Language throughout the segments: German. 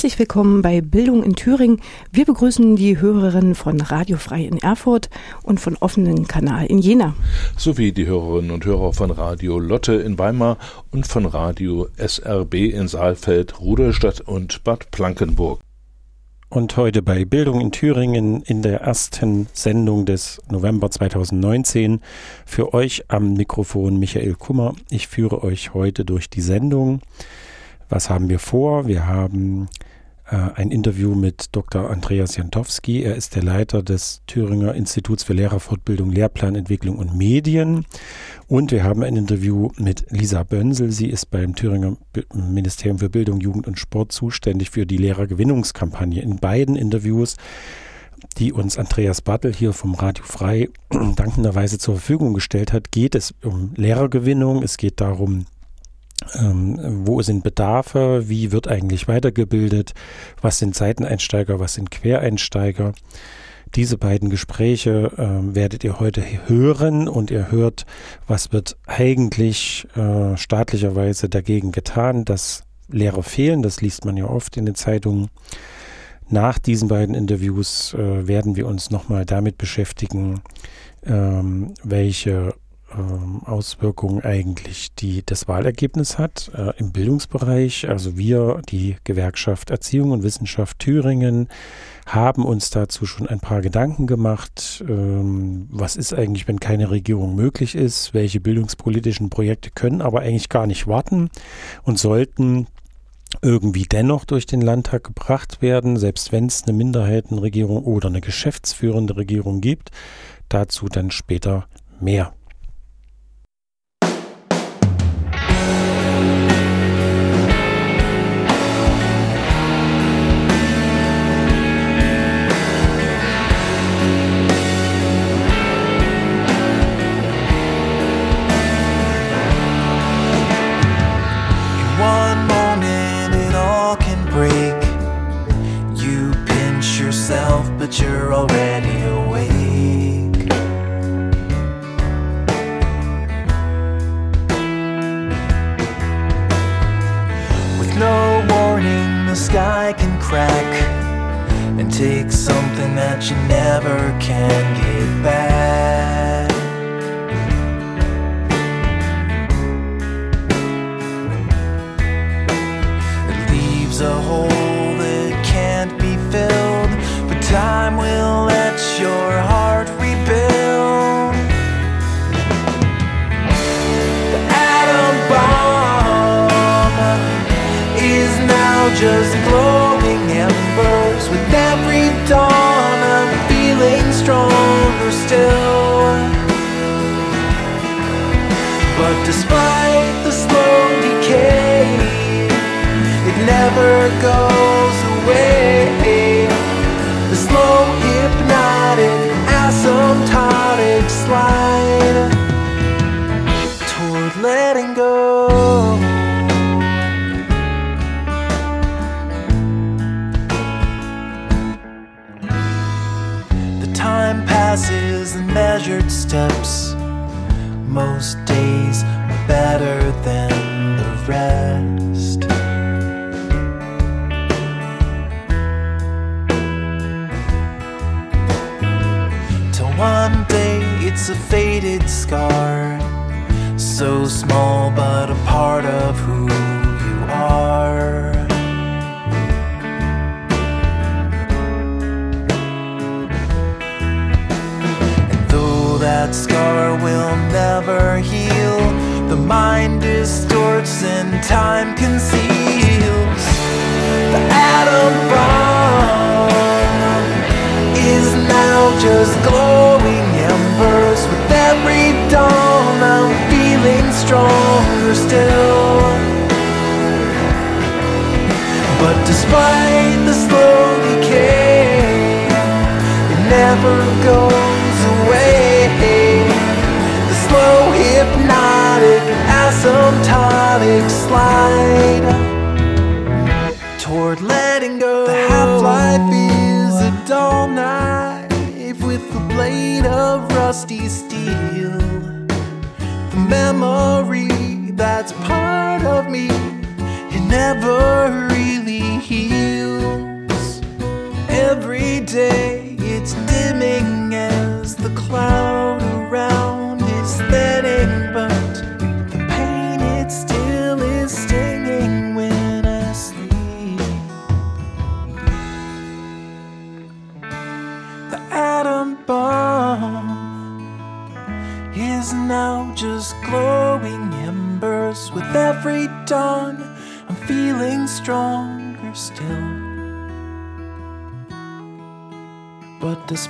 Herzlich willkommen bei Bildung in Thüringen. Wir begrüßen die Hörerinnen von Radio Frei in Erfurt und von offenen Kanal in Jena. Sowie die Hörerinnen und Hörer von Radio Lotte in Weimar und von Radio SRB in Saalfeld, Rudolstadt und Bad Plankenburg. Und heute bei Bildung in Thüringen in der ersten Sendung des November 2019 für euch am Mikrofon Michael Kummer. Ich führe euch heute durch die Sendung. Was haben wir vor? Wir haben äh, ein Interview mit Dr. Andreas Jantowski. Er ist der Leiter des Thüringer Instituts für Lehrerfortbildung, Lehrplanentwicklung und Medien. Und wir haben ein Interview mit Lisa Bönsel. Sie ist beim Thüringer Ministerium für Bildung, Jugend und Sport zuständig für die Lehrergewinnungskampagne. In beiden Interviews die uns Andreas Bartel hier vom Radio Frei dankenderweise zur Verfügung gestellt hat, geht es um Lehrergewinnung. Es geht darum, ähm, wo sind Bedarfe? Wie wird eigentlich weitergebildet? Was sind Seiteneinsteiger? Was sind Quereinsteiger? Diese beiden Gespräche äh, werdet ihr heute hören und ihr hört, was wird eigentlich äh, staatlicherweise dagegen getan, dass Lehrer fehlen. Das liest man ja oft in den Zeitungen. Nach diesen beiden Interviews äh, werden wir uns nochmal damit beschäftigen, ähm, welche ähm, Auswirkungen eigentlich die das Wahlergebnis hat äh, im Bildungsbereich. Also wir, die Gewerkschaft Erziehung und Wissenschaft Thüringen, haben uns dazu schon ein paar Gedanken gemacht. Ähm, was ist eigentlich, wenn keine Regierung möglich ist? Welche bildungspolitischen Projekte können aber eigentlich gar nicht warten und sollten irgendwie dennoch durch den Landtag gebracht werden, selbst wenn es eine Minderheitenregierung oder eine geschäftsführende Regierung gibt. Dazu dann später mehr. Despite the never go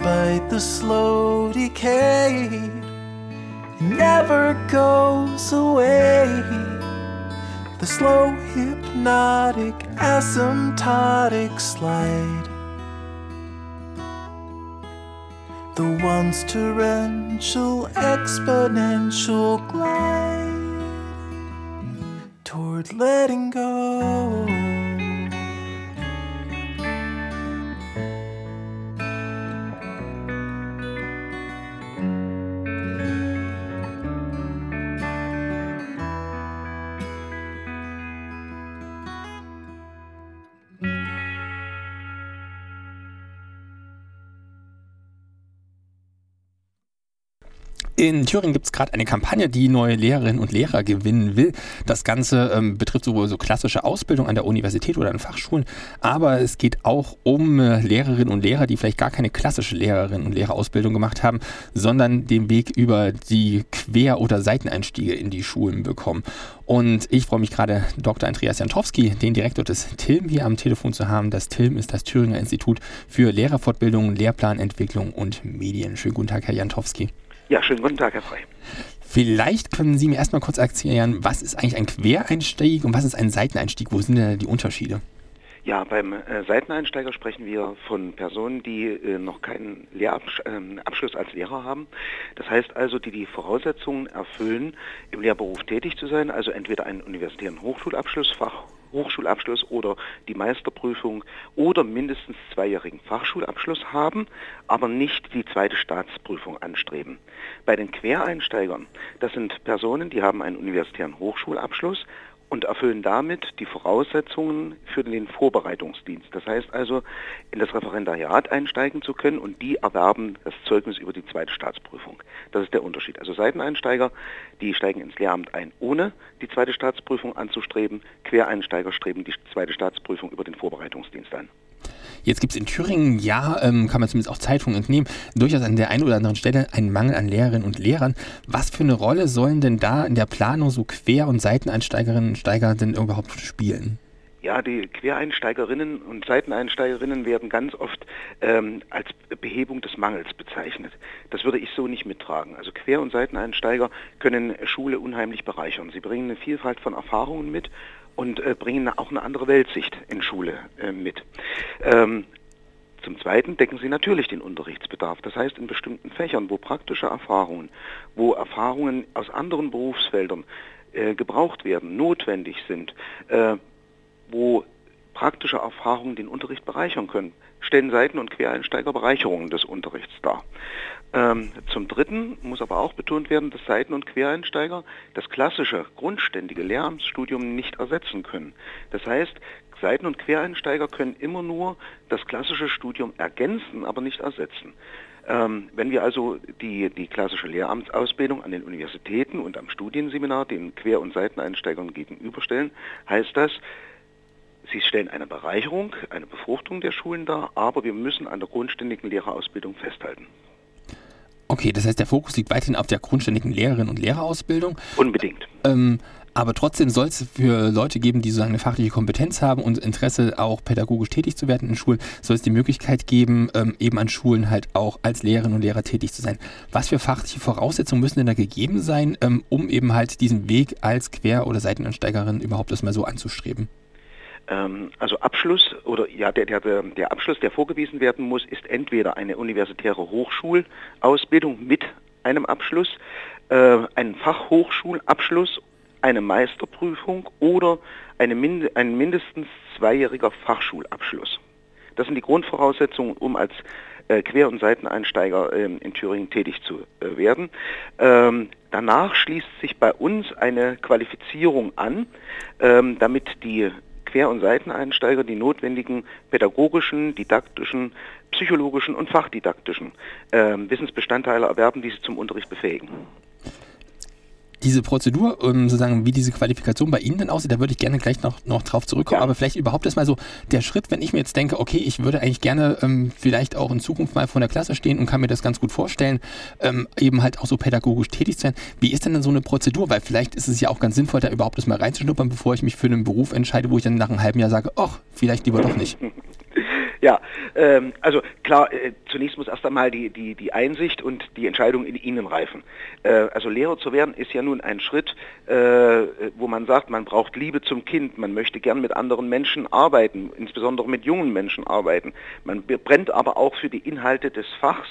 despite the slow decay, it never goes away. The slow, hypnotic, asymptotic slide. The once torrential, exponential glide toward letting go. In Thüringen gibt es gerade eine Kampagne, die neue Lehrerinnen und Lehrer gewinnen will. Das Ganze ähm, betrifft sowohl so klassische Ausbildung an der Universität oder an Fachschulen, aber es geht auch um äh, Lehrerinnen und Lehrer, die vielleicht gar keine klassische Lehrerinnen und Lehrerausbildung gemacht haben, sondern den Weg über die Quer- oder Seiteneinstiege in die Schulen bekommen. Und ich freue mich gerade, Dr. Andreas Jantowski, den Direktor des TILM, hier am Telefon zu haben. Das TILM ist das Thüringer Institut für Lehrerfortbildung, Lehrplanentwicklung und Medien. Schönen guten Tag, Herr Jantowski. Ja, schönen guten Tag, Herr Frey. Vielleicht können Sie mir erstmal kurz erklären, was ist eigentlich ein Quereinstieg und was ist ein Seiteneinstieg? Wo sind denn die Unterschiede? Ja, beim äh, Seiteneinsteiger sprechen wir von Personen, die äh, noch keinen Lehrabschluss äh, als Lehrer haben. Das heißt also, die die Voraussetzungen erfüllen, im Lehrberuf tätig zu sein, also entweder einen universitären Hochschulabschluss, Fach Hochschulabschluss oder die Meisterprüfung oder mindestens zweijährigen Fachschulabschluss haben, aber nicht die zweite Staatsprüfung anstreben. Bei den Quereinsteigern, das sind Personen, die haben einen universitären Hochschulabschluss, und erfüllen damit die Voraussetzungen für den Vorbereitungsdienst. Das heißt also, in das Referendariat einsteigen zu können und die erwerben das Zeugnis über die zweite Staatsprüfung. Das ist der Unterschied. Also Seiteneinsteiger, die steigen ins Lehramt ein, ohne die zweite Staatsprüfung anzustreben. Quereinsteiger streben die zweite Staatsprüfung über den Vorbereitungsdienst an. Jetzt gibt es in Thüringen, ja, ähm, kann man zumindest auch Zeitungen entnehmen, durchaus an der einen oder anderen Stelle einen Mangel an Lehrerinnen und Lehrern. Was für eine Rolle sollen denn da in der Planung so Quer- und Seiteneinsteigerinnen und Steiger denn überhaupt spielen? Ja, die Quereinsteigerinnen und Seiteneinsteigerinnen werden ganz oft ähm, als Behebung des Mangels bezeichnet. Das würde ich so nicht mittragen. Also Quer- und Seiteneinsteiger können Schule unheimlich bereichern. Sie bringen eine Vielfalt von Erfahrungen mit und äh, bringen auch eine andere Weltsicht in Schule äh, mit. Ähm, zum Zweiten decken sie natürlich den Unterrichtsbedarf. Das heißt, in bestimmten Fächern, wo praktische Erfahrungen, wo Erfahrungen aus anderen Berufsfeldern äh, gebraucht werden, notwendig sind, äh, wo praktische Erfahrungen den Unterricht bereichern können, stellen Seiten- und Quereinsteiger Bereicherungen des Unterrichts dar. Ähm, zum Dritten muss aber auch betont werden, dass Seiten- und Quereinsteiger das klassische, grundständige Lehramtsstudium nicht ersetzen können. Das heißt, Seiten- und Quereinsteiger können immer nur das klassische Studium ergänzen, aber nicht ersetzen. Ähm, wenn wir also die, die klassische Lehramtsausbildung an den Universitäten und am Studienseminar den Quer- und Seiteneinsteigern gegenüberstellen, heißt das, Sie stellen eine Bereicherung, eine Befruchtung der Schulen dar, aber wir müssen an der grundständigen Lehrerausbildung festhalten. Okay, das heißt, der Fokus liegt weiterhin auf der grundständigen Lehrerinnen- und Lehrerausbildung. Unbedingt. Ähm, aber trotzdem soll es für Leute geben, die sozusagen eine fachliche Kompetenz haben und Interesse auch pädagogisch tätig zu werden in Schulen, soll es die Möglichkeit geben, ähm, eben an Schulen halt auch als Lehrerinnen und Lehrer tätig zu sein. Was für fachliche Voraussetzungen müssen denn da gegeben sein, ähm, um eben halt diesen Weg als Quer- oder Seitenansteigerin überhaupt erstmal so anzustreben? Ähm, also Abschluss oder ja, der, der, der Abschluss, der vorgewiesen werden muss, ist entweder eine universitäre Hochschulausbildung mit einem Abschluss, äh, einen Fachhochschulabschluss, eine Meisterprüfung oder eine Mind ein mindestens zweijähriger Fachschulabschluss. Das sind die Grundvoraussetzungen, um als äh, Quer- und Seiteneinsteiger ähm, in Thüringen tätig zu äh, werden. Ähm, danach schließt sich bei uns eine Qualifizierung an, ähm, damit die Quer- und Seiteneinsteiger die notwendigen pädagogischen, didaktischen, psychologischen und fachdidaktischen äh, Wissensbestandteile erwerben, die sie zum Unterricht befähigen diese Prozedur, ähm, sozusagen, wie diese Qualifikation bei Ihnen denn aussieht, da würde ich gerne gleich noch, noch drauf zurückkommen. Ja. Aber vielleicht überhaupt erstmal so der Schritt, wenn ich mir jetzt denke, okay, ich würde eigentlich gerne ähm, vielleicht auch in Zukunft mal vor der Klasse stehen und kann mir das ganz gut vorstellen, ähm, eben halt auch so pädagogisch tätig zu sein. Wie ist denn dann so eine Prozedur? Weil vielleicht ist es ja auch ganz sinnvoll, da überhaupt erstmal reinzuschnuppern, bevor ich mich für einen Beruf entscheide, wo ich dann nach einem halben Jahr sage, ach, vielleicht lieber doch nicht. Ja, ähm, also klar, äh, zunächst muss erst einmal die, die, die Einsicht und die Entscheidung in Ihnen reifen. Äh, also Lehrer zu werden ist ja nun ein Schritt, äh, wo man sagt, man braucht Liebe zum Kind, man möchte gern mit anderen Menschen arbeiten, insbesondere mit jungen Menschen arbeiten. Man brennt aber auch für die Inhalte des Fachs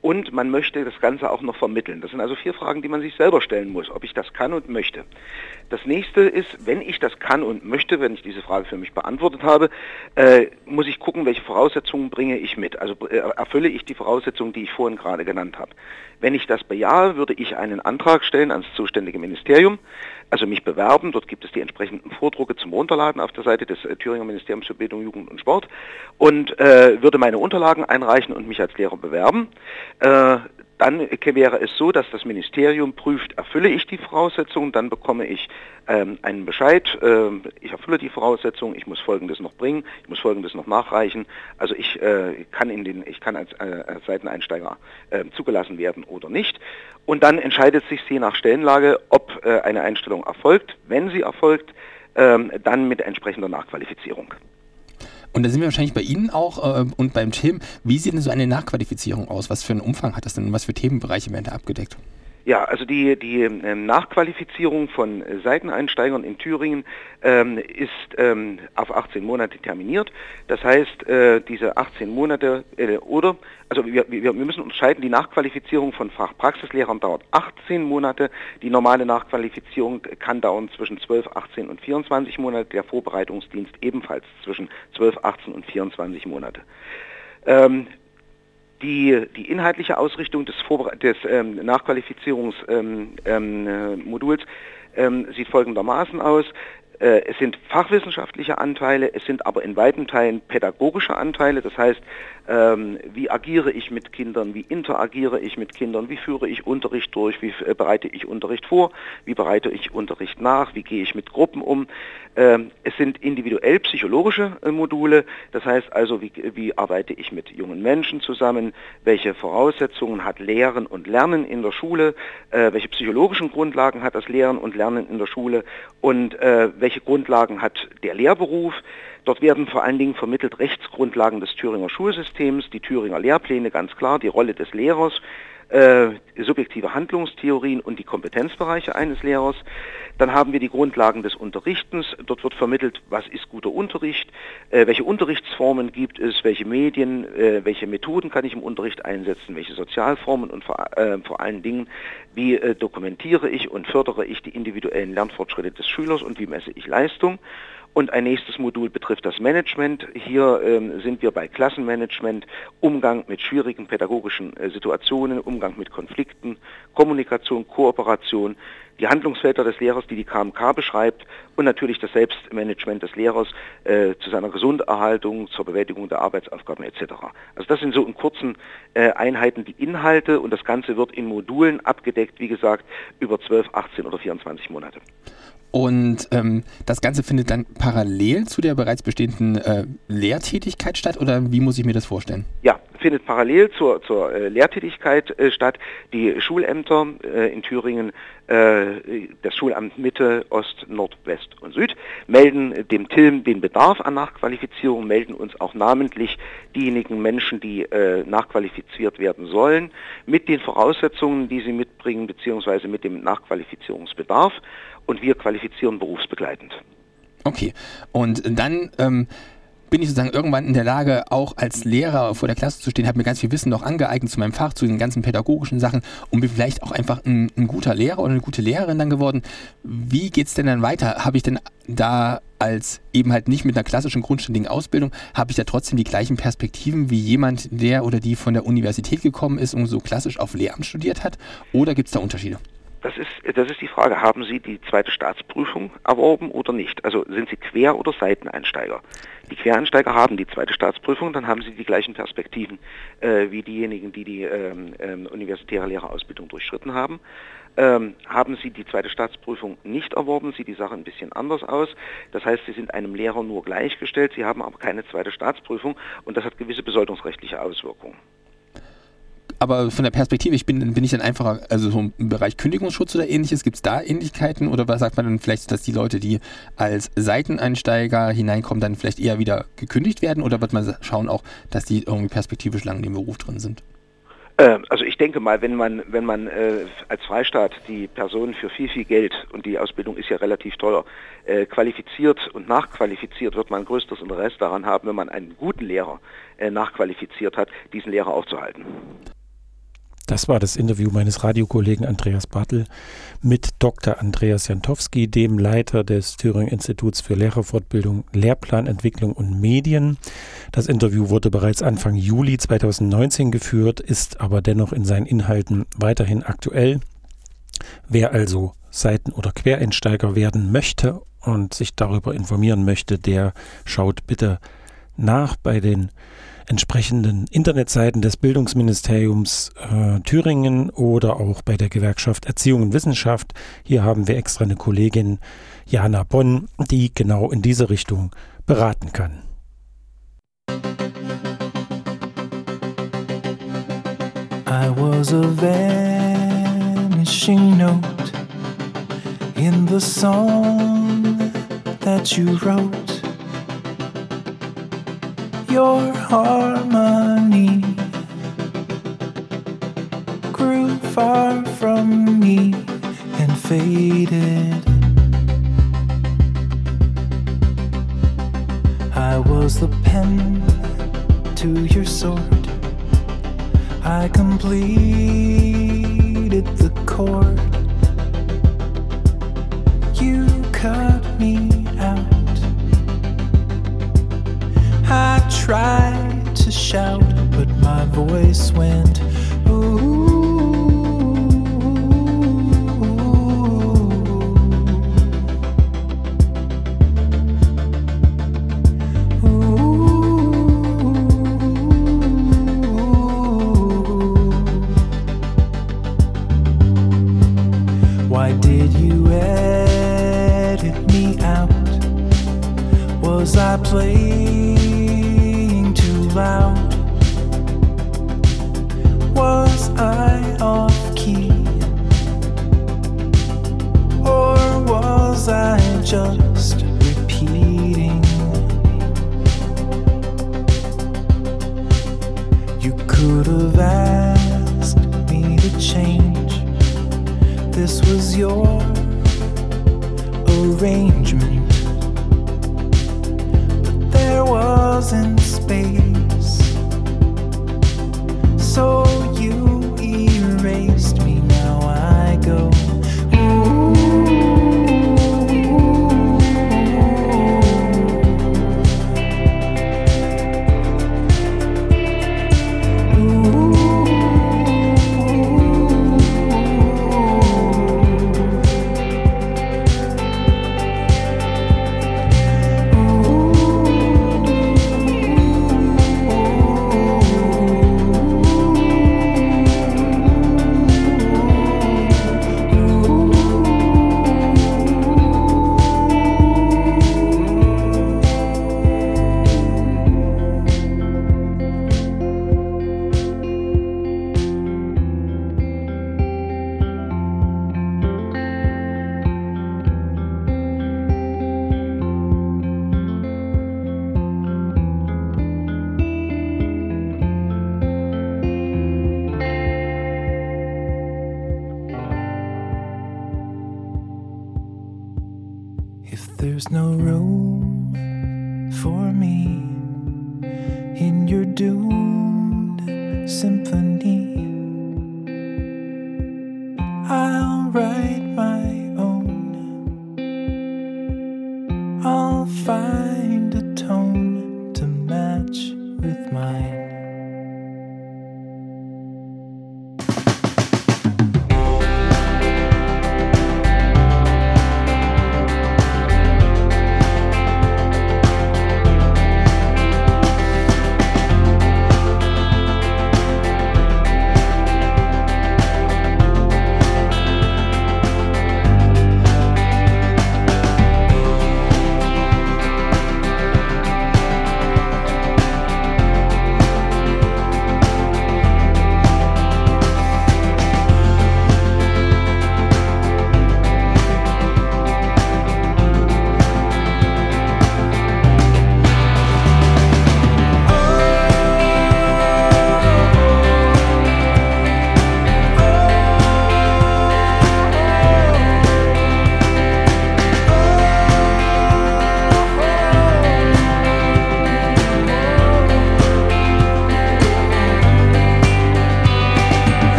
und man möchte das Ganze auch noch vermitteln. Das sind also vier Fragen, die man sich selber stellen muss, ob ich das kann und möchte. Das nächste ist, wenn ich das kann und möchte, wenn ich diese Frage für mich beantwortet habe, äh, muss ich gucken, welche Voraussetzungen bringe ich mit. Also äh, erfülle ich die Voraussetzungen, die ich vorhin gerade genannt habe. Wenn ich das bejahe, würde ich einen Antrag stellen ans zuständige Ministerium, also mich bewerben. Dort gibt es die entsprechenden Vordrucke zum Runterladen auf der Seite des äh, Thüringer Ministeriums für Bildung, Jugend und Sport und äh, würde meine Unterlagen einreichen und mich als Lehrer bewerben. Äh, dann wäre es so, dass das Ministerium prüft, erfülle ich die Voraussetzungen, dann bekomme ich ähm, einen Bescheid, äh, ich erfülle die Voraussetzungen, ich muss Folgendes noch bringen, ich muss Folgendes noch nachreichen. Also ich äh, kann in den, ich kann als, äh, als Seiteneinsteiger äh, zugelassen werden oder nicht. Und dann entscheidet sich je nach Stellenlage, ob äh, eine Einstellung erfolgt. Wenn sie erfolgt, ähm, dann mit entsprechender Nachqualifizierung. Und da sind wir wahrscheinlich bei Ihnen auch äh, und beim Tim. Wie sieht denn so eine Nachqualifizierung aus? Was für einen Umfang hat das denn und was für Themenbereiche werden da abgedeckt? Ja, also die, die ähm, Nachqualifizierung von Seiteneinsteigern in Thüringen ähm, ist ähm, auf 18 Monate terminiert. Das heißt, äh, diese 18 Monate äh, oder, also wir, wir, wir müssen unterscheiden, die Nachqualifizierung von Fachpraxislehrern dauert 18 Monate, die normale Nachqualifizierung kann dauern zwischen 12, 18 und 24 Monate, der Vorbereitungsdienst ebenfalls zwischen 12, 18 und 24 Monate. Ähm, die, die inhaltliche Ausrichtung des, Vorbere des ähm, Nachqualifizierungsmoduls ähm, ähm, äh, ähm, sieht folgendermaßen aus. Äh, es sind fachwissenschaftliche Anteile, es sind aber in weiten Teilen pädagogische Anteile. Das heißt, ähm, wie agiere ich mit Kindern, wie interagiere ich mit Kindern, wie führe ich Unterricht durch, wie äh, bereite ich Unterricht vor, wie bereite ich Unterricht nach, wie gehe ich mit Gruppen um. Ähm, es sind individuell psychologische äh, Module, das heißt also, wie, wie arbeite ich mit jungen Menschen zusammen, welche Voraussetzungen hat Lehren und Lernen in der Schule, äh, welche psychologischen Grundlagen hat das Lehren und Lernen in der Schule? Und äh, welche Grundlagen hat der Lehrberuf. Dort werden vor allen Dingen vermittelt Rechtsgrundlagen des Thüringer Schulsystems, die Thüringer Lehrpläne, ganz klar, die Rolle des Lehrers, äh, subjektive Handlungstheorien und die Kompetenzbereiche eines Lehrers. Dann haben wir die Grundlagen des Unterrichtens. Dort wird vermittelt, was ist guter Unterricht, äh, welche Unterrichtsformen gibt es, welche Medien, äh, welche Methoden kann ich im Unterricht einsetzen, welche Sozialformen und vor, äh, vor allen Dingen, wie äh, dokumentiere ich und fördere ich die individuellen Lernfortschritte des Schülers und wie messe ich Leistung. Und ein nächstes Modul betrifft das Management. Hier ähm, sind wir bei Klassenmanagement, Umgang mit schwierigen pädagogischen äh, Situationen, Umgang mit Konflikten, Kommunikation, Kooperation, die Handlungsfelder des Lehrers, die die KMK beschreibt und natürlich das Selbstmanagement des Lehrers äh, zu seiner Gesunderhaltung, zur Bewältigung der Arbeitsaufgaben etc. Also das sind so in kurzen äh, Einheiten die Inhalte und das Ganze wird in Modulen abgedeckt, wie gesagt, über 12, 18 oder 24 Monate. Und ähm, das Ganze findet dann parallel zu der bereits bestehenden äh, Lehrtätigkeit statt oder wie muss ich mir das vorstellen? Ja, findet parallel zur, zur äh, Lehrtätigkeit äh, statt. Die Schulämter äh, in Thüringen, äh, das Schulamt Mitte, Ost, Nord, West und Süd, melden dem TILM den Bedarf an Nachqualifizierung, melden uns auch namentlich diejenigen Menschen, die äh, nachqualifiziert werden sollen, mit den Voraussetzungen, die sie mitbringen, beziehungsweise mit dem Nachqualifizierungsbedarf und wir qualifizieren berufsbegleitend. Okay. Und dann ähm, bin ich sozusagen irgendwann in der Lage, auch als Lehrer vor der Klasse zu stehen, habe mir ganz viel Wissen noch angeeignet zu meinem Fach, zu den ganzen pädagogischen Sachen und bin vielleicht auch einfach ein, ein guter Lehrer oder eine gute Lehrerin dann geworden. Wie geht es denn dann weiter? Habe ich denn da als eben halt nicht mit einer klassischen grundständigen Ausbildung, habe ich da trotzdem die gleichen Perspektiven wie jemand, der oder die von der Universität gekommen ist und so klassisch auf Lehramt studiert hat? Oder gibt es da Unterschiede? Das ist, das ist die Frage, haben Sie die zweite Staatsprüfung erworben oder nicht? Also sind Sie Quer- oder Seiteneinsteiger? Die Quereinsteiger haben die zweite Staatsprüfung, dann haben sie die gleichen Perspektiven äh, wie diejenigen, die die ähm, ähm, universitäre Lehrerausbildung durchschritten haben. Ähm, haben Sie die zweite Staatsprüfung nicht erworben, sieht die Sache ein bisschen anders aus. Das heißt, Sie sind einem Lehrer nur gleichgestellt, Sie haben aber keine zweite Staatsprüfung und das hat gewisse besoldungsrechtliche Auswirkungen aber von der Perspektive, ich bin, bin ich dann einfacher, also so im Bereich Kündigungsschutz oder ähnliches, gibt es da Ähnlichkeiten oder was sagt man dann vielleicht, dass die Leute, die als Seiteneinsteiger hineinkommen, dann vielleicht eher wieder gekündigt werden oder wird man schauen auch, dass die irgendwie perspektivisch lang in dem Beruf drin sind? Ähm, also ich denke mal, wenn man, wenn man äh, als Freistaat die Personen für viel, viel Geld, und die Ausbildung ist ja relativ teuer, äh, qualifiziert und nachqualifiziert, wird man größtes Interesse daran haben, wenn man einen guten Lehrer äh, nachqualifiziert hat, diesen Lehrer aufzuhalten. Das war das Interview meines Radiokollegen Andreas Bartel mit Dr. Andreas Jantowski, dem Leiter des Thüringen Instituts für Lehrerfortbildung, Lehrplanentwicklung und Medien. Das Interview wurde bereits Anfang Juli 2019 geführt, ist aber dennoch in seinen Inhalten weiterhin aktuell. Wer also Seiten- oder Quereinsteiger werden möchte und sich darüber informieren möchte, der schaut bitte nach bei den entsprechenden Internetseiten des Bildungsministeriums äh, Thüringen oder auch bei der Gewerkschaft Erziehung und Wissenschaft. Hier haben wir extra eine Kollegin, Jana Bonn, die genau in diese Richtung beraten kann. I was a vanishing note in the song that you wrote. Your harmony grew far from me and faded. I was the pen to your sword. I completed the chord. You cut me tried to shout, but my voice went. Ooh. Why rain.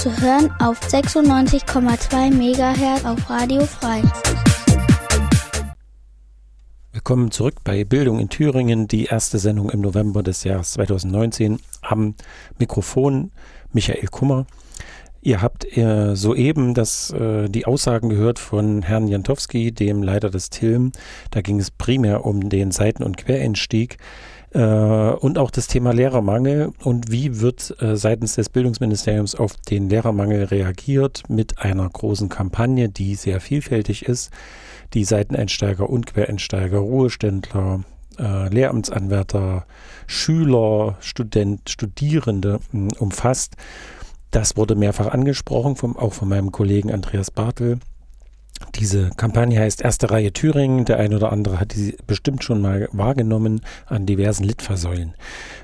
Zu hören auf 96,2 MHz auf Radio Frei. Willkommen zurück bei Bildung in Thüringen, die erste Sendung im November des Jahres 2019. Am Mikrofon Michael Kummer. Ihr habt äh, soeben das, äh, die Aussagen gehört von Herrn Jantowski, dem Leiter des TILM. Da ging es primär um den Seiten- und Quereinstieg äh, und auch das Thema Lehrermangel und wie wird äh, seitens des Bildungsministeriums auf den Lehrermangel reagiert mit einer großen Kampagne, die sehr vielfältig ist, die Seiteneinsteiger und Quereinsteiger, Ruheständler, äh, Lehramtsanwärter, Schüler, Student, Studierende mh, umfasst. Das wurde mehrfach angesprochen, vom, auch von meinem Kollegen Andreas Bartel. Diese Kampagne heißt Erste Reihe Thüringen. Der ein oder andere hat die bestimmt schon mal wahrgenommen an diversen Litfaßsäulen.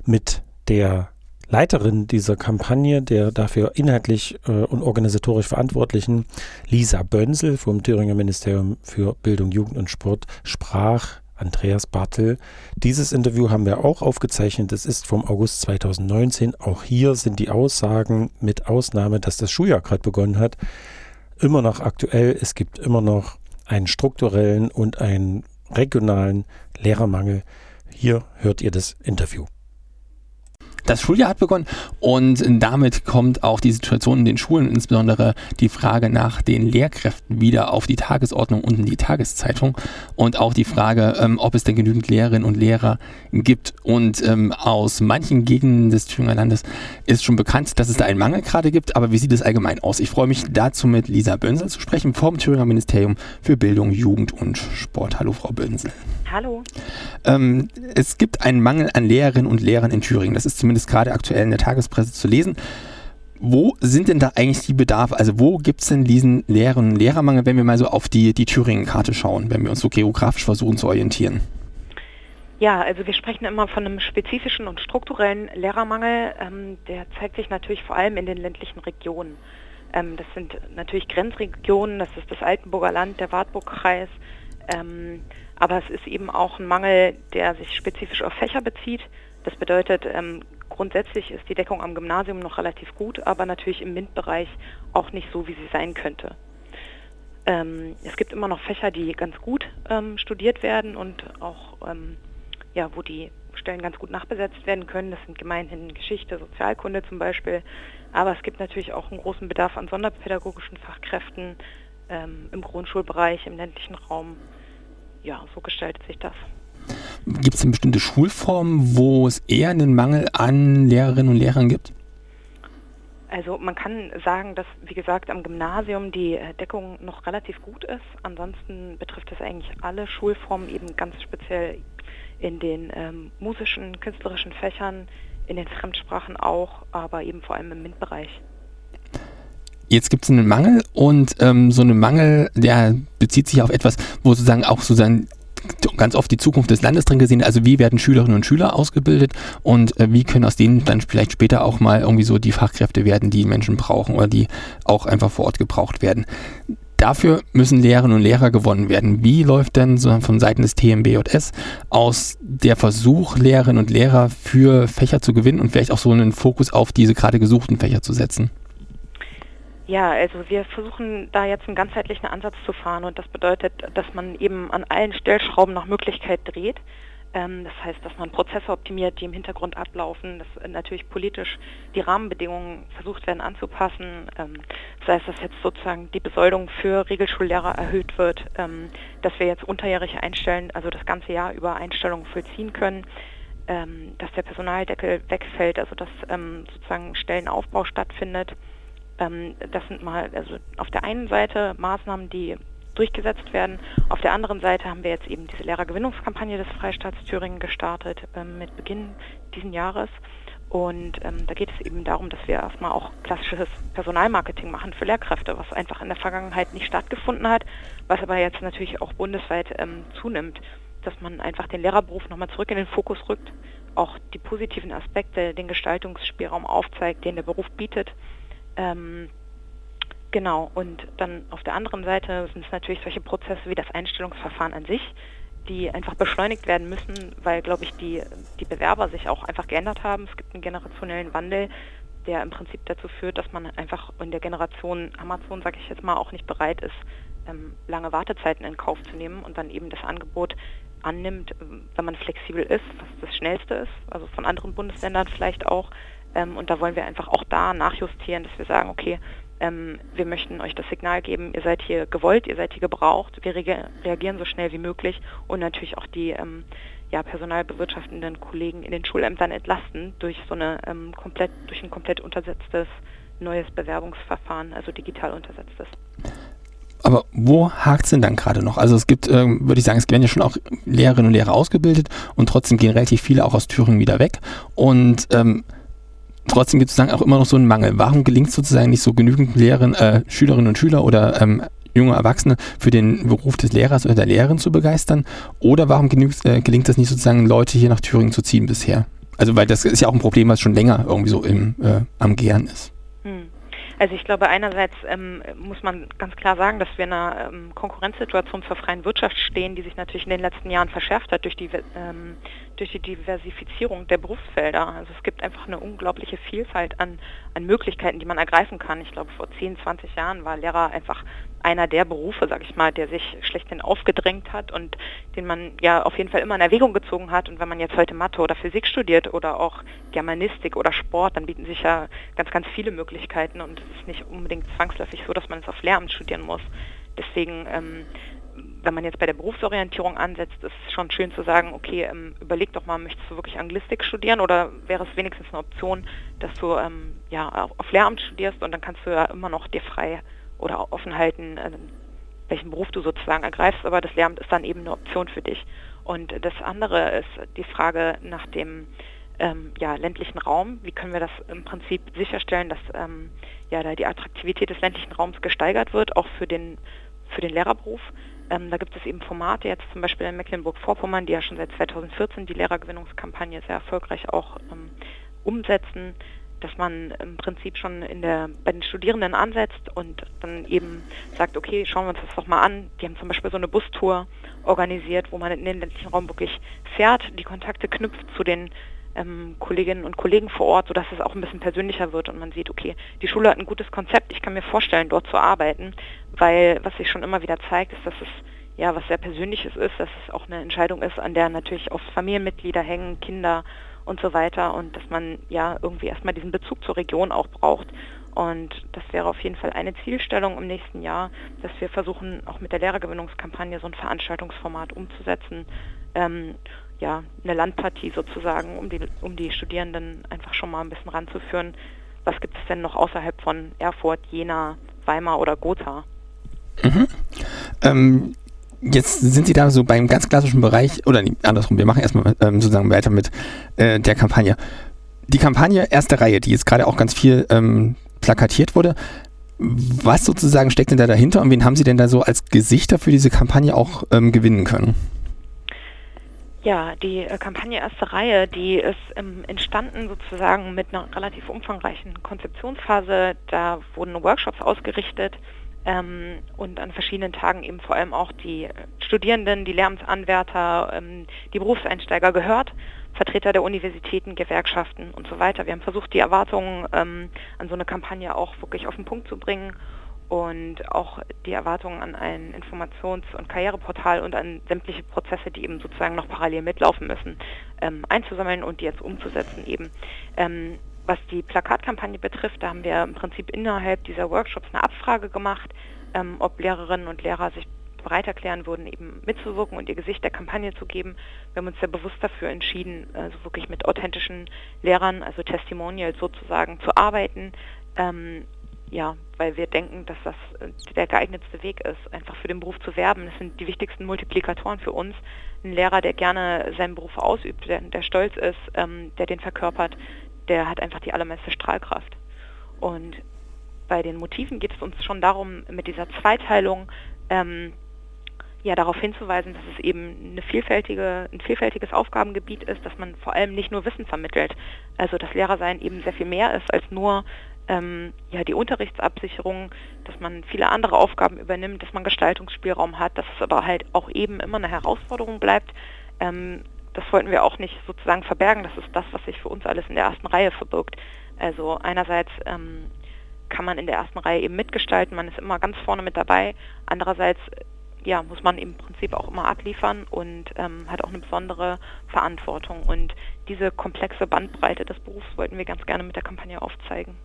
Mit der Leiterin dieser Kampagne, der dafür inhaltlich äh, und organisatorisch Verantwortlichen, Lisa Bönsel vom Thüringer Ministerium für Bildung, Jugend und Sport, sprach Andreas Bartel. Dieses Interview haben wir auch aufgezeichnet. Es ist vom August 2019. Auch hier sind die Aussagen mit Ausnahme, dass das Schuljahr gerade begonnen hat, immer noch aktuell. Es gibt immer noch einen strukturellen und einen regionalen Lehrermangel. Hier hört ihr das Interview. Das Schuljahr hat begonnen und damit kommt auch die Situation in den Schulen, insbesondere die Frage nach den Lehrkräften wieder auf die Tagesordnung und in die Tageszeitung und auch die Frage, ähm, ob es denn genügend Lehrerinnen und Lehrer gibt. Und ähm, aus manchen Gegenden des Thüringer Landes ist schon bekannt, dass es da einen Mangel gerade gibt, aber wie sieht es allgemein aus? Ich freue mich dazu mit Lisa Bönsel zu sprechen vom Thüringer Ministerium für Bildung, Jugend und Sport. Hallo Frau Bönsel. Hallo. Ähm, es gibt einen Mangel an Lehrerinnen und Lehrern in Thüringen. Das ist zumindest gerade aktuell in der Tagespresse zu lesen. Wo sind denn da eigentlich die Bedarfe? Also wo gibt es denn diesen Lehrerinnen und Lehrermangel, wenn wir mal so auf die, die Thüringen-Karte schauen, wenn wir uns so geografisch versuchen zu orientieren? Ja, also wir sprechen immer von einem spezifischen und strukturellen Lehrermangel. Ähm, der zeigt sich natürlich vor allem in den ländlichen Regionen. Ähm, das sind natürlich Grenzregionen, das ist das Altenburger Land, der Wartburgkreis. Ähm, aber es ist eben auch ein Mangel, der sich spezifisch auf Fächer bezieht. Das bedeutet, ähm, grundsätzlich ist die Deckung am Gymnasium noch relativ gut, aber natürlich im MINT-Bereich auch nicht so, wie sie sein könnte. Ähm, es gibt immer noch Fächer, die ganz gut ähm, studiert werden und auch, ähm, ja, wo die Stellen ganz gut nachbesetzt werden können. Das sind gemeinhin Geschichte, Sozialkunde zum Beispiel. Aber es gibt natürlich auch einen großen Bedarf an sonderpädagogischen Fachkräften ähm, im Grundschulbereich, im ländlichen Raum. Ja, so gestaltet sich das. Gibt es denn bestimmte Schulformen, wo es eher einen Mangel an Lehrerinnen und Lehrern gibt? Also man kann sagen, dass, wie gesagt, am Gymnasium die äh, Deckung noch relativ gut ist. Ansonsten betrifft es eigentlich alle Schulformen, eben ganz speziell in den ähm, musischen, künstlerischen Fächern, in den Fremdsprachen auch, aber eben vor allem im MINT-Bereich. Jetzt gibt es einen Mangel und ähm, so ein Mangel, der bezieht sich auf etwas, wo sozusagen auch sozusagen ganz oft die Zukunft des Landes drin gesehen. Also wie werden Schülerinnen und Schüler ausgebildet und äh, wie können aus denen dann vielleicht später auch mal irgendwie so die Fachkräfte werden, die Menschen brauchen oder die auch einfach vor Ort gebraucht werden. Dafür müssen Lehrerinnen und Lehrer gewonnen werden. Wie läuft denn so von Seiten des TMBJS aus der Versuch, Lehrerinnen und Lehrer für Fächer zu gewinnen und vielleicht auch so einen Fokus auf diese gerade gesuchten Fächer zu setzen? Ja, also wir versuchen da jetzt einen ganzheitlichen Ansatz zu fahren und das bedeutet, dass man eben an allen Stellschrauben nach Möglichkeit dreht. Ähm, das heißt, dass man Prozesse optimiert, die im Hintergrund ablaufen, dass natürlich politisch die Rahmenbedingungen versucht werden anzupassen. Ähm, das heißt, dass jetzt sozusagen die Besoldung für Regelschullehrer erhöht wird, ähm, dass wir jetzt unterjährig einstellen, also das ganze Jahr über Einstellungen vollziehen können. dass der Personaldeckel wegfällt, also dass sozusagen Stellenaufbau stattfindet ähm, das sind mal also auf der einen Seite Maßnahmen, die durchgesetzt werden. Auf der anderen Seite haben wir jetzt eben diese Lehrergewinnungskampagne des Freistaats Thüringen gestartet ähm, mit Beginn diesen Jahres. Und ähm, da geht es eben darum, dass wir erstmal auch klassisches Personalmarketing machen für Lehrkräfte, was einfach in der Vergangenheit nicht stattgefunden hat, was aber jetzt natürlich auch bundesweit ähm, zunimmt, dass man einfach den Lehrerberuf nochmal zurück in den Fokus rückt, auch die positiven Aspekte, den Gestaltungsspielraum aufzeigt, den der Beruf bietet ähm, genau, und dann auf der anderen Seite sind es natürlich solche Prozesse wie das Einstellungsverfahren an sich, die einfach beschleunigt werden müssen, weil, glaube ich, die, die Bewerber sich auch einfach geändert haben. Es gibt einen generationellen Wandel, der im Prinzip dazu führt, dass man einfach in der Generation Amazon, sage ich jetzt mal, auch nicht bereit ist, ähm, lange Wartezeiten in Kauf zu nehmen und dann eben das Angebot annimmt, wenn man flexibel ist, was das Schnellste ist, also von anderen Bundesländern vielleicht auch, ähm, und da wollen wir einfach auch da nachjustieren, dass wir sagen, okay, ähm, wir möchten euch das Signal geben, ihr seid hier gewollt, ihr seid hier gebraucht, wir reagieren so schnell wie möglich und natürlich auch die ähm, ja, personalbewirtschaftenden Kollegen in den Schulämtern entlasten durch so eine ähm, komplett, durch ein komplett untersetztes neues Bewerbungsverfahren, also digital untersetztes. Aber wo hakt es denn dann gerade noch? Also es gibt, ähm, würde ich sagen, es werden ja schon auch Lehrerinnen und Lehrer ausgebildet und trotzdem gehen relativ viele auch aus Thüringen wieder weg. Und ähm, trotzdem gibt es dann auch immer noch so einen Mangel. Warum gelingt es sozusagen nicht so genügend Lehrern, äh, Schülerinnen und Schüler oder ähm, junge Erwachsene für den Beruf des Lehrers oder der Lehrerin zu begeistern? Oder warum äh, gelingt es nicht sozusagen, Leute hier nach Thüringen zu ziehen bisher? Also weil das ist ja auch ein Problem, was schon länger irgendwie so im, äh, am Gern ist. Hm. Also ich glaube, einerseits ähm, muss man ganz klar sagen, dass wir in einer ähm, Konkurrenzsituation zur freien Wirtschaft stehen, die sich natürlich in den letzten Jahren verschärft hat durch die, ähm, durch die Diversifizierung der Berufsfelder. Also es gibt einfach eine unglaubliche Vielfalt an, an Möglichkeiten, die man ergreifen kann. Ich glaube, vor 10, 20 Jahren war Lehrer einfach einer der Berufe, sage ich mal, der sich schlechthin aufgedrängt hat und den man ja auf jeden Fall immer in Erwägung gezogen hat. Und wenn man jetzt heute Mathe oder Physik studiert oder auch Germanistik oder Sport, dann bieten sich ja ganz, ganz viele Möglichkeiten und es ist nicht unbedingt zwangsläufig so, dass man es auf Lehramt studieren muss. Deswegen, ähm, wenn man jetzt bei der Berufsorientierung ansetzt, ist es schon schön zu sagen, okay, ähm, überleg doch mal, möchtest du wirklich Anglistik studieren oder wäre es wenigstens eine Option, dass du ähm, ja, auf Lehramt studierst und dann kannst du ja immer noch dir frei oder offen halten, äh, welchen Beruf du sozusagen ergreifst, aber das Lehramt ist dann eben eine Option für dich. Und das andere ist die Frage nach dem ähm, ja, ländlichen Raum. Wie können wir das im Prinzip sicherstellen, dass ähm, ja, da die Attraktivität des ländlichen Raums gesteigert wird, auch für den, für den Lehrerberuf. Ähm, da gibt es eben Formate, jetzt zum Beispiel in Mecklenburg-Vorpommern, die ja schon seit 2014 die Lehrergewinnungskampagne sehr erfolgreich auch ähm, umsetzen dass man im Prinzip schon in der, bei den Studierenden ansetzt und dann eben sagt, okay, schauen wir uns das doch mal an. Die haben zum Beispiel so eine Bustour organisiert, wo man in den ländlichen Raum wirklich fährt, die Kontakte knüpft zu den ähm, Kolleginnen und Kollegen vor Ort, sodass es auch ein bisschen persönlicher wird und man sieht, okay, die Schule hat ein gutes Konzept, ich kann mir vorstellen, dort zu arbeiten, weil was sich schon immer wieder zeigt, ist, dass es ja was sehr Persönliches ist, dass es auch eine Entscheidung ist, an der natürlich auch Familienmitglieder hängen, Kinder und so weiter und dass man ja irgendwie erstmal diesen Bezug zur Region auch braucht. Und das wäre auf jeden Fall eine Zielstellung im nächsten Jahr, dass wir versuchen, auch mit der Lehrergewinnungskampagne so ein Veranstaltungsformat umzusetzen. Ähm, ja, eine Landpartie sozusagen, um die, um die Studierenden einfach schon mal ein bisschen ranzuführen. Was gibt es denn noch außerhalb von Erfurt, Jena, Weimar oder Gotha? Mhm. Ähm, jetzt sind Sie da so beim ganz klassischen Bereich, oder nee, andersrum, wir machen erstmal ähm, sozusagen weiter mit äh, der Kampagne. Die Kampagne Erste Reihe, die jetzt gerade auch ganz viel ähm, plakatiert wurde, was sozusagen steckt denn da dahinter und wen haben Sie denn da so als Gesichter für diese Kampagne auch ähm, gewinnen können? Ja, die äh, Kampagne Erste Reihe, die ist ähm, entstanden sozusagen mit einer relativ umfangreichen Konzeptionsphase. Da wurden Workshops ausgerichtet ähm, und an verschiedenen Tagen eben vor allem auch die Studierenden, die Lehramtsanwärter, ähm, die Berufseinsteiger gehört, Vertreter der Universitäten, Gewerkschaften und so weiter. Wir haben versucht, die Erwartungen ähm, an so eine Kampagne auch wirklich auf den Punkt zu bringen und auch die Erwartungen an ein Informations- und Karriereportal und an sämtliche Prozesse, die eben sozusagen noch parallel mitlaufen müssen, ähm, einzusammeln und die jetzt umzusetzen eben. Ähm, was die Plakatkampagne betrifft, da haben wir im Prinzip innerhalb dieser Workshops eine Abfrage gemacht, ähm, ob Lehrerinnen und Lehrer sich bereit erklären würden, eben mitzuwirken und ihr Gesicht der Kampagne zu geben. Wir haben uns sehr bewusst dafür entschieden, also wirklich mit authentischen Lehrern, also Testimonials sozusagen, zu arbeiten. Ähm, ja, weil wir denken, dass das äh, der geeignetste Weg ist, einfach für den Beruf zu werben. Das sind die wichtigsten Multiplikatoren für uns. Ein Lehrer, der gerne seinen Beruf ausübt, der, der stolz ist, ähm, der den verkörpert, der hat einfach die allermeiste Strahlkraft. Und bei den Motiven geht es uns schon darum, mit dieser Zweiteilung ähm, ja darauf hinzuweisen, dass es eben eine vielfältige, ein vielfältiges Aufgabengebiet ist, dass man vor allem nicht nur Wissen vermittelt. Also dass Lehrersein eben sehr viel mehr ist als nur ähm, ja, die Unterrichtsabsicherung, dass man viele andere Aufgaben übernimmt, dass man Gestaltungsspielraum hat, dass es aber halt auch eben immer eine Herausforderung bleibt. Ähm, das wollten wir auch nicht sozusagen verbergen. Das ist das, was sich für uns alles in der ersten Reihe verbirgt. Also einerseits ähm, kann man in der ersten Reihe eben mitgestalten, man ist immer ganz vorne mit dabei. Andererseits ja, muss man im Prinzip auch immer abliefern und ähm, hat auch eine besondere Verantwortung. Und diese komplexe Bandbreite des Berufs wollten wir ganz gerne mit der Kampagne aufzeigen.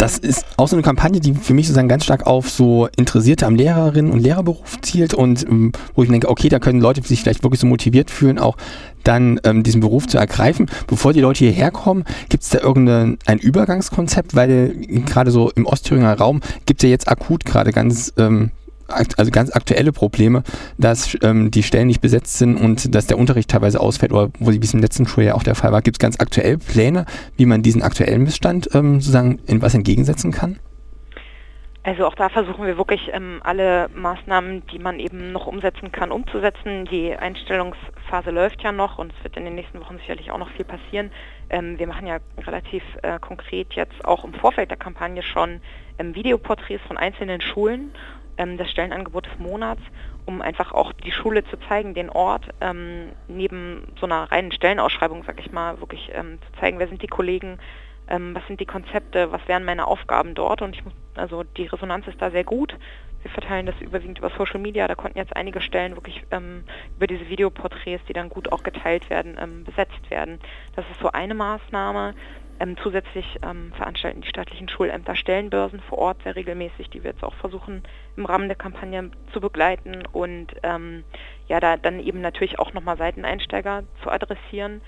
Das ist auch so eine Kampagne, die für mich sozusagen ganz stark auf so Interessierte am Lehrerinnen und Lehrerberuf zielt und ähm, wo ich denke, okay, da können Leute sich vielleicht wirklich so motiviert fühlen, auch dann ähm, diesen Beruf zu ergreifen. Bevor die Leute hierher kommen, gibt es da irgendein ein Übergangskonzept, weil gerade so im Ostthüringer Raum gibt es ja jetzt akut gerade ganz ähm, also ganz aktuelle Probleme, dass ähm, die Stellen nicht besetzt sind und dass der Unterricht teilweise ausfällt oder wo sie bis im letzten Schuljahr auch der Fall war. Gibt es ganz aktuell Pläne, wie man diesen aktuellen Missstand ähm, sozusagen in was entgegensetzen kann? Also auch da versuchen wir wirklich ähm, alle Maßnahmen, die man eben noch umsetzen kann, umzusetzen. Die Einstellungsphase läuft ja noch und es wird in den nächsten Wochen sicherlich auch noch viel passieren. Ähm, wir machen ja relativ äh, konkret jetzt auch im Vorfeld der Kampagne schon ähm, Videoporträts von einzelnen Schulen das Stellenangebot des Monats, um einfach auch die Schule zu zeigen, den Ort, ähm, neben so einer reinen Stellenausschreibung, sag ich mal, wirklich ähm, zu zeigen, wer sind die Kollegen, ähm, was sind die Konzepte, was wären meine Aufgaben dort und ich muss, also die Resonanz ist da sehr gut. Wir verteilen das überwiegend über Social Media, da konnten jetzt einige Stellen wirklich ähm, über diese Videoporträts, die dann gut auch geteilt werden, ähm, besetzt werden. Das ist so eine Maßnahme. Ähm, zusätzlich ähm, veranstalten die staatlichen Schulämter Stellenbörsen vor Ort sehr regelmäßig, die wir jetzt auch versuchen im Rahmen der Kampagne zu begleiten und ähm, ja, da dann eben natürlich auch nochmal Seiteneinsteiger zu adressieren,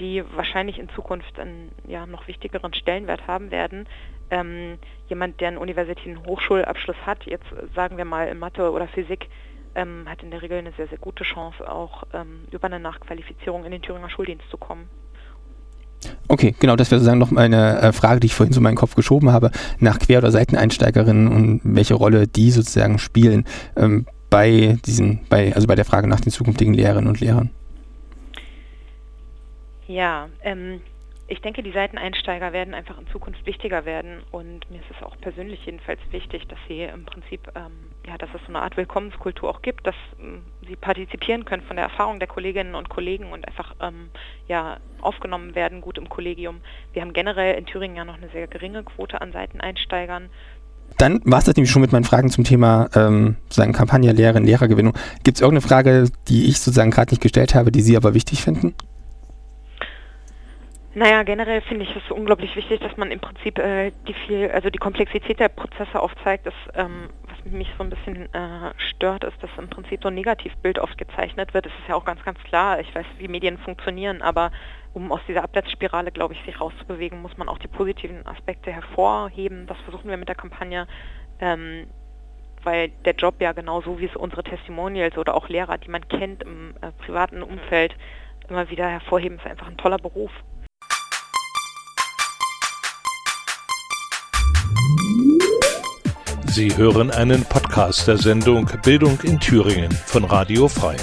die wahrscheinlich in Zukunft einen ja, noch wichtigeren Stellenwert haben werden. Ähm, jemand, der einen universitären Hochschulabschluss hat, jetzt sagen wir mal in Mathe oder Physik, ähm, hat in der Regel eine sehr, sehr gute Chance, auch ähm, über eine Nachqualifizierung in den Thüringer Schuldienst zu kommen. Okay, genau, das wäre sozusagen noch eine äh, Frage, die ich vorhin so in meinen Kopf geschoben habe, nach Quer- oder Seiteneinsteigerinnen und welche Rolle die sozusagen spielen ähm, bei diesen, bei, also bei der Frage nach den zukünftigen Lehrerinnen und Lehrern. Ja, ähm, ich denke, die Seiteneinsteiger werden einfach in Zukunft wichtiger werden und mir ist es auch persönlich jedenfalls wichtig, dass sie im Prinzip, ähm, ja, dass es so eine Art Willkommenskultur auch gibt, dass ähm, sie partizipieren können von der Erfahrung der Kolleginnen und Kollegen und einfach ähm, ja, aufgenommen werden, gut im Kollegium. Wir haben generell in Thüringen ja noch eine sehr geringe Quote an Seiteneinsteigern. Dann war es das nämlich schon mit meinen Fragen zum Thema ähm, sozusagen Kampagne, Lehrerin, Lehrergewinnung. Gibt es irgendeine Frage, die ich sozusagen gerade nicht gestellt habe, die Sie aber wichtig finden? Naja, generell finde ich es unglaublich wichtig, dass man im Prinzip äh, die viel, also die Komplexität der Prozesse aufzeigt. Dass, ähm, was mich so ein bisschen äh, stört, ist, dass im Prinzip so ein Negativbild oft gezeichnet wird. Es ist ja auch ganz, ganz klar, ich weiß, wie Medien funktionieren, aber um aus dieser Abwärtsspirale, glaube ich, sich rauszubewegen, muss man auch die positiven Aspekte hervorheben. Das versuchen wir mit der Kampagne. Ähm, weil der Job ja genauso wie es unsere Testimonials oder auch Lehrer, die man kennt im äh, privaten Umfeld, immer wieder hervorheben, ist einfach ein toller Beruf. Sie hören einen Podcast der Sendung Bildung in Thüringen von Radio Frei.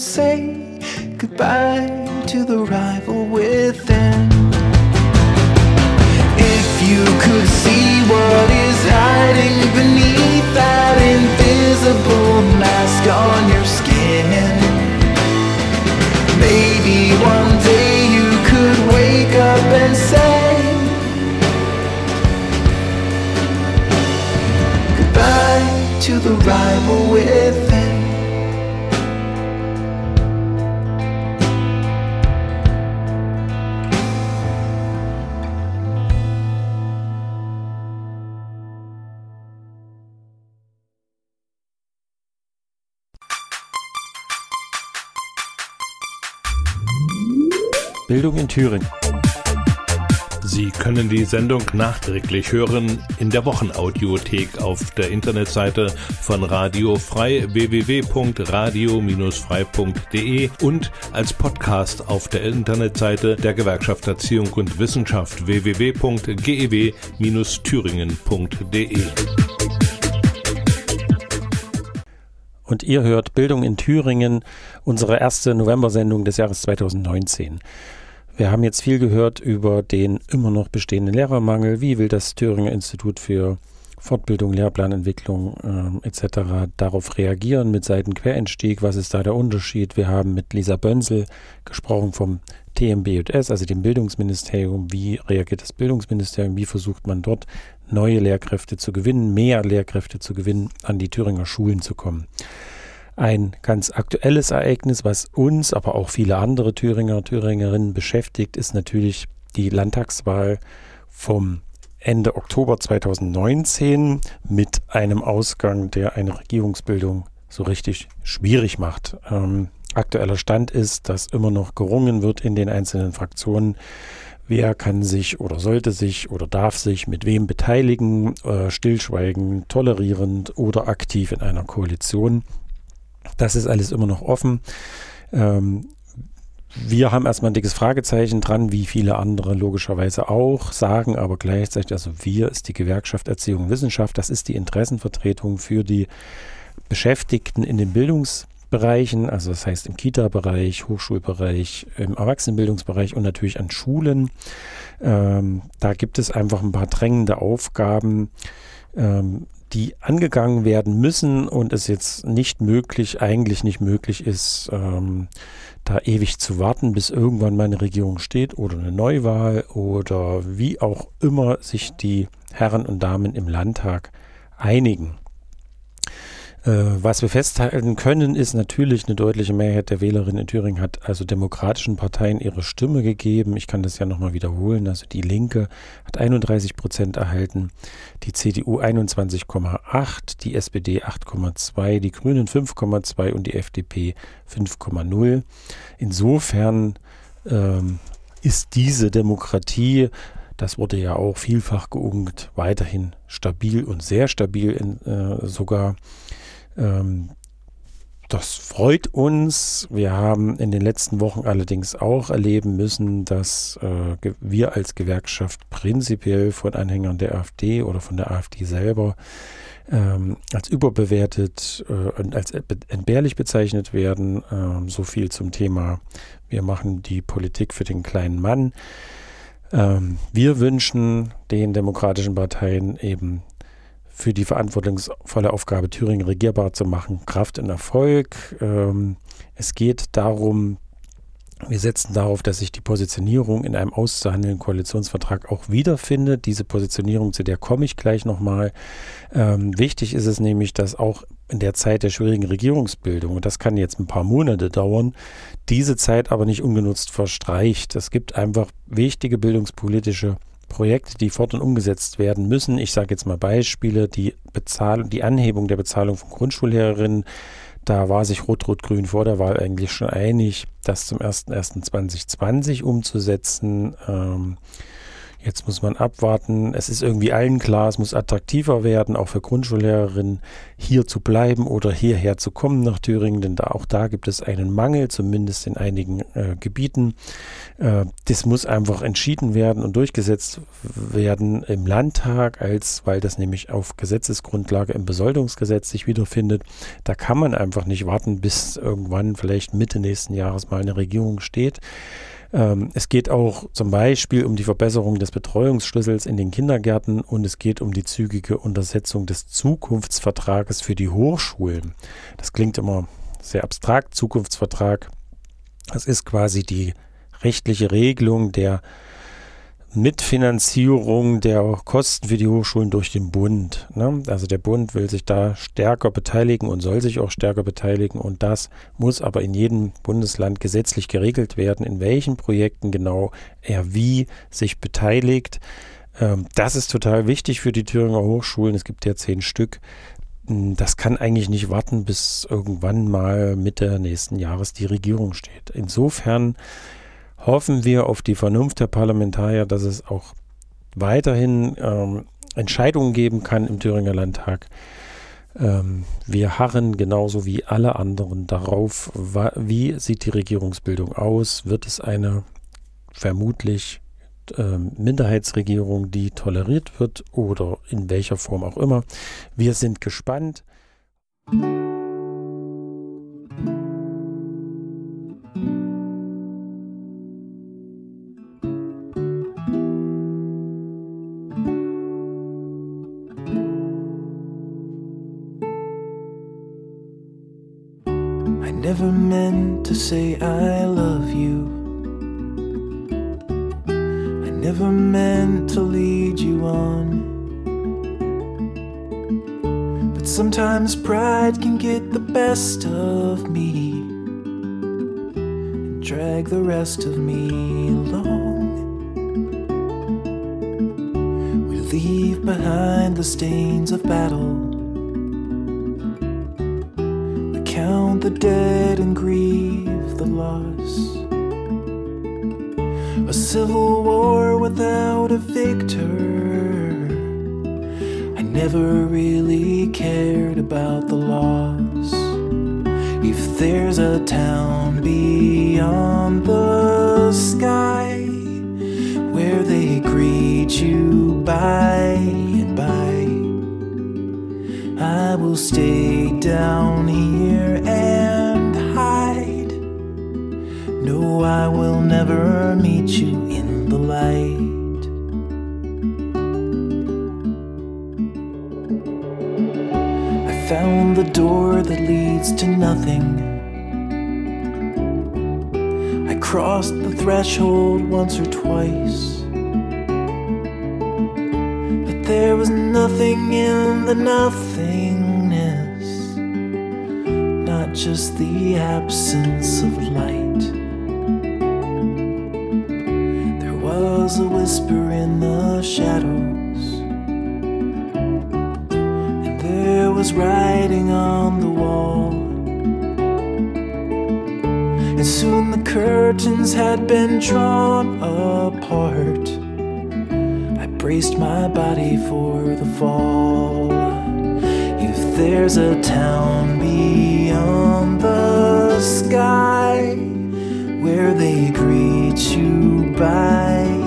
Say Sendung nachträglich hören in der Wochenaudiothek auf der Internetseite von Radio Frei www.radio-frei.de und als Podcast auf der Internetseite der Gewerkschaft Erziehung und Wissenschaft www.gew-thüringen.de. Und ihr hört Bildung in Thüringen, unsere erste November-Sendung des Jahres 2019. Wir haben jetzt viel gehört über den immer noch bestehenden Lehrermangel. Wie will das Thüringer Institut für Fortbildung, Lehrplanentwicklung äh, etc. darauf reagieren mit Seitenquereinstieg? Was ist da der Unterschied? Wir haben mit Lisa Bönzel gesprochen vom TMBJS, also dem Bildungsministerium. Wie reagiert das Bildungsministerium? Wie versucht man dort neue Lehrkräfte zu gewinnen, mehr Lehrkräfte zu gewinnen, an die Thüringer Schulen zu kommen? Ein ganz aktuelles Ereignis, was uns, aber auch viele andere Thüringer, Thüringerinnen beschäftigt, ist natürlich die Landtagswahl vom Ende Oktober 2019 mit einem Ausgang, der eine Regierungsbildung so richtig schwierig macht. Ähm, aktueller Stand ist, dass immer noch gerungen wird in den einzelnen Fraktionen. Wer kann sich oder sollte sich oder darf sich mit wem beteiligen, äh, stillschweigend, tolerierend oder aktiv in einer Koalition. Das ist alles immer noch offen. Ähm, wir haben erstmal ein dickes Fragezeichen dran, wie viele andere logischerweise auch, sagen aber gleichzeitig, also wir ist die Gewerkschaft Erziehung und Wissenschaft, das ist die Interessenvertretung für die Beschäftigten in den Bildungsbereichen, also das heißt im Kita-Bereich, Hochschulbereich, im Erwachsenenbildungsbereich und natürlich an Schulen. Ähm, da gibt es einfach ein paar drängende Aufgaben, ähm, die angegangen werden müssen und es jetzt nicht möglich, eigentlich nicht möglich ist, ähm, da ewig zu warten, bis irgendwann mal eine Regierung steht oder eine Neuwahl oder wie auch immer sich die Herren und Damen im Landtag einigen. Äh, was wir festhalten können, ist natürlich eine deutliche Mehrheit der Wählerinnen in Thüringen hat also demokratischen Parteien ihre Stimme gegeben. Ich kann das ja nochmal wiederholen. Also die Linke hat 31 Prozent erhalten, die CDU 21,8, die SPD 8,2, die Grünen 5,2 und die FDP 5,0. Insofern ähm, ist diese Demokratie das wurde ja auch vielfach geungt, weiterhin stabil und sehr stabil in, äh, sogar. Ähm, das freut uns. Wir haben in den letzten Wochen allerdings auch erleben müssen, dass äh, wir als Gewerkschaft prinzipiell von Anhängern der AfD oder von der AfD selber ähm, als überbewertet äh, und als entbehrlich bezeichnet werden. Ähm, so viel zum Thema, wir machen die Politik für den kleinen Mann. Ähm, wir wünschen den demokratischen Parteien eben für die verantwortungsvolle Aufgabe, Thüringen regierbar zu machen, Kraft und Erfolg. Ähm, es geht darum, wir setzen darauf, dass sich die Positionierung in einem auszuhandelnden Koalitionsvertrag auch wiederfindet. Diese Positionierung, zu der komme ich gleich nochmal. Ähm, wichtig ist es nämlich, dass auch in der Zeit der schwierigen Regierungsbildung, und das kann jetzt ein paar Monate dauern, diese Zeit aber nicht ungenutzt verstreicht. Es gibt einfach wichtige bildungspolitische Projekte, die fort und umgesetzt werden müssen. Ich sage jetzt mal Beispiele, die Bezahlung, die Anhebung der Bezahlung von Grundschullehrerinnen. Da war sich Rot-Rot-Grün vor der Wahl eigentlich schon einig, das zum 01.01.2020 umzusetzen. Ähm, Jetzt muss man abwarten. Es ist irgendwie allen klar, es muss attraktiver werden, auch für Grundschullehrerinnen hier zu bleiben oder hierher zu kommen nach Thüringen, denn da, auch da gibt es einen Mangel, zumindest in einigen äh, Gebieten. Äh, das muss einfach entschieden werden und durchgesetzt werden im Landtag, als weil das nämlich auf Gesetzesgrundlage im Besoldungsgesetz sich wiederfindet. Da kann man einfach nicht warten, bis irgendwann vielleicht Mitte nächsten Jahres mal eine Regierung steht. Ähm, es geht auch zum Beispiel um die Verbesserung des Betreuungsschlüssels in den Kindergärten und es geht um die zügige Untersetzung des Zukunftsvertrages für die Hochschulen. Das klingt immer sehr abstrakt, Zukunftsvertrag. Das ist quasi die rechtliche Regelung der Mitfinanzierung der Kosten für die Hochschulen durch den Bund. Ne? Also der Bund will sich da stärker beteiligen und soll sich auch stärker beteiligen und das muss aber in jedem Bundesland gesetzlich geregelt werden, in welchen Projekten genau er wie sich beteiligt. Ähm, das ist total wichtig für die Thüringer Hochschulen. Es gibt ja zehn Stück. Hm, das kann eigentlich nicht warten, bis irgendwann mal Mitte nächsten Jahres die Regierung steht. Insofern hoffen wir auf die Vernunft der Parlamentarier, dass es auch weiterhin ähm, Entscheidungen geben kann im Thüringer Landtag. Ähm, wir harren genauso wie alle anderen darauf, wie sieht die Regierungsbildung aus? Wird es eine vermutlich ähm, Minderheitsregierung, die toleriert wird oder in welcher Form auch immer? Wir sind gespannt. Meant to say I love you. I never meant to lead you on. But sometimes pride can get the best of me and drag the rest of me along. We leave behind the stains of battle the dead and grieve the loss. A civil war without a victor. I never really cared about the loss. If there's a town beyond the sky where they greet you by and by, I will stay down here I will never meet you in the light. I found the door that leads to nothing. I crossed the threshold once or twice. But there was nothing in the nothingness, not just the absence of light. Was a whisper in the shadows, and there was writing on the wall. And soon the curtains had been drawn apart. I braced my body for the fall. If there's a town beyond the sky where they greet you by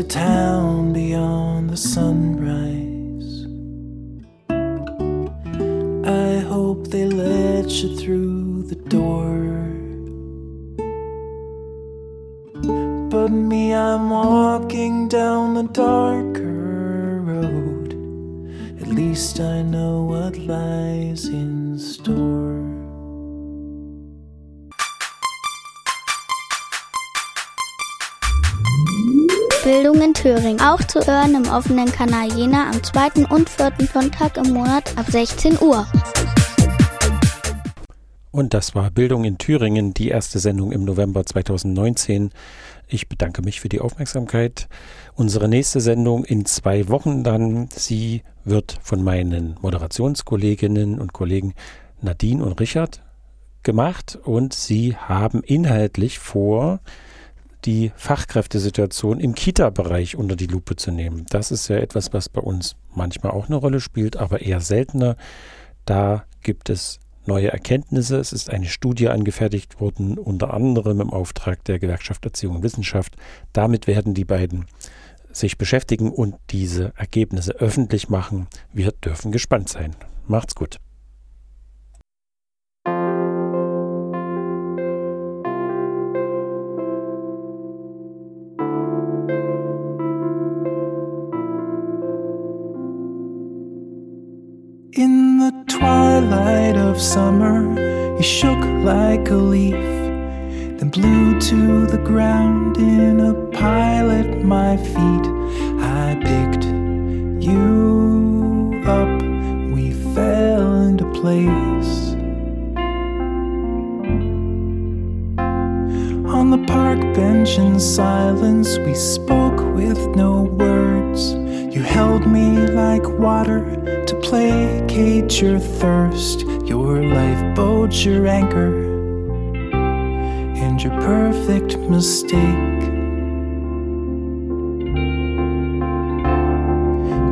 a town beyond the sunrise Zu hören im offenen Kanal Jena am zweiten und vierten Sonntag im Monat ab 16 Uhr. Und das war Bildung in Thüringen, die erste Sendung im November 2019. Ich bedanke mich für die Aufmerksamkeit. Unsere nächste Sendung in zwei Wochen dann. Sie wird von meinen Moderationskolleginnen und Kollegen Nadine und Richard gemacht und sie haben inhaltlich vor, die Fachkräftesituation im Kita-Bereich unter die Lupe zu nehmen. Das ist ja etwas, was bei uns manchmal auch eine Rolle spielt, aber eher seltener. Da gibt es neue Erkenntnisse. Es ist eine Studie angefertigt worden, unter anderem im Auftrag der Gewerkschaft Erziehung und Wissenschaft. Damit werden die beiden sich beschäftigen und diese Ergebnisse öffentlich machen. Wir dürfen gespannt sein. Macht's gut. Summer, he shook like a leaf, then blew to the ground in a pile at my feet. I picked you up, we fell into place. On the park bench in silence, we spoke with no words. You held me like water to placate your thirst, your lifeboat, your anchor, and your perfect mistake.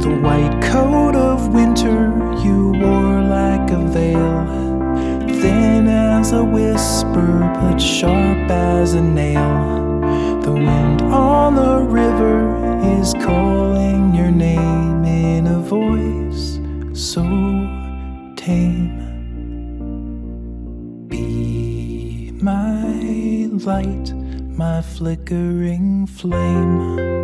The white coat of winter you wore like a veil, thin as a whisper, but sharp as a nail. The wind on the river is calling your name in a voice so tame. My my flickering flame.